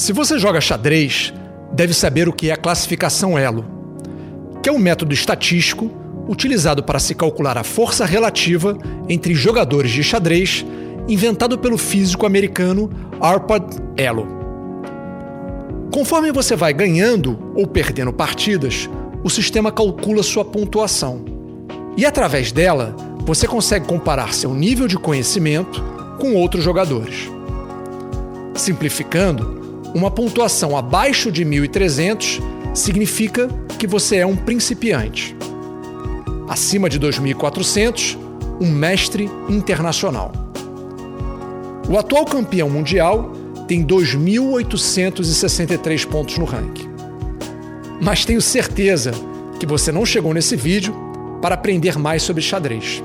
Se você joga xadrez, deve saber o que é a classificação elo, que é um método estatístico utilizado para se calcular a força relativa entre jogadores de xadrez, inventado pelo físico americano Arpad Elo. Conforme você vai ganhando ou perdendo partidas, o sistema calcula sua pontuação. E através dela, você consegue comparar seu nível de conhecimento com outros jogadores. Simplificando, uma pontuação abaixo de 1300 significa que você é um principiante. Acima de 2400, um mestre internacional. O atual campeão mundial tem 2.863 pontos no ranking. Mas tenho certeza que você não chegou nesse vídeo para aprender mais sobre xadrez.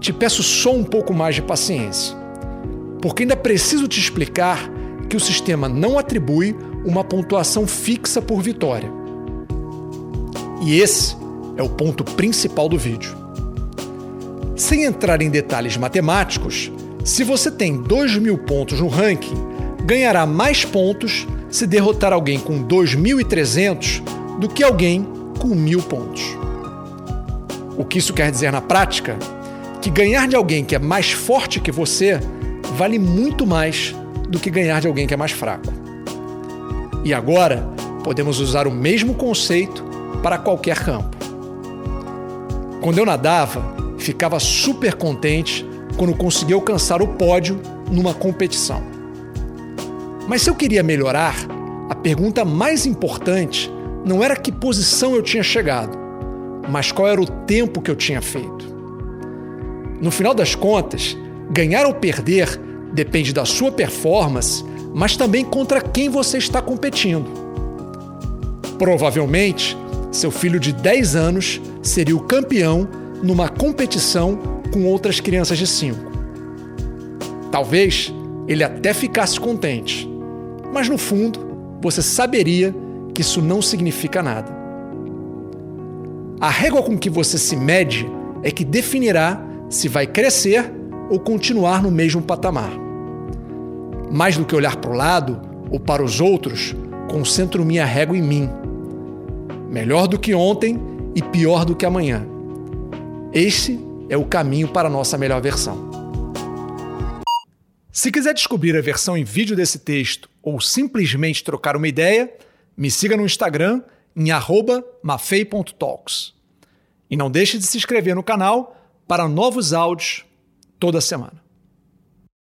Te peço só um pouco mais de paciência, porque ainda preciso te explicar que o sistema não atribui uma pontuação fixa por vitória. E esse é o ponto principal do vídeo. Sem entrar em detalhes matemáticos, se você tem 2 mil pontos no ranking, ganhará mais pontos se derrotar alguém com 2.300 do que alguém com mil pontos. O que isso quer dizer na prática? Que ganhar de alguém que é mais forte que você vale muito mais do que ganhar de alguém que é mais fraco. E agora, podemos usar o mesmo conceito para qualquer campo. Quando eu nadava, ficava super contente quando conseguia alcançar o pódio numa competição. Mas se eu queria melhorar, a pergunta mais importante não era que posição eu tinha chegado, mas qual era o tempo que eu tinha feito. No final das contas, ganhar ou perder Depende da sua performance, mas também contra quem você está competindo. Provavelmente, seu filho de 10 anos seria o campeão numa competição com outras crianças de 5. Talvez ele até ficasse contente, mas no fundo você saberia que isso não significa nada. A régua com que você se mede é que definirá se vai crescer ou continuar no mesmo patamar. Mais do que olhar para o lado ou para os outros, concentro minha régua em mim. Melhor do que ontem e pior do que amanhã. Este é o caminho para a nossa melhor versão. Se quiser descobrir a versão em vídeo desse texto ou simplesmente trocar uma ideia, me siga no Instagram em mafei.talks. E não deixe de se inscrever no canal para novos áudios toda semana.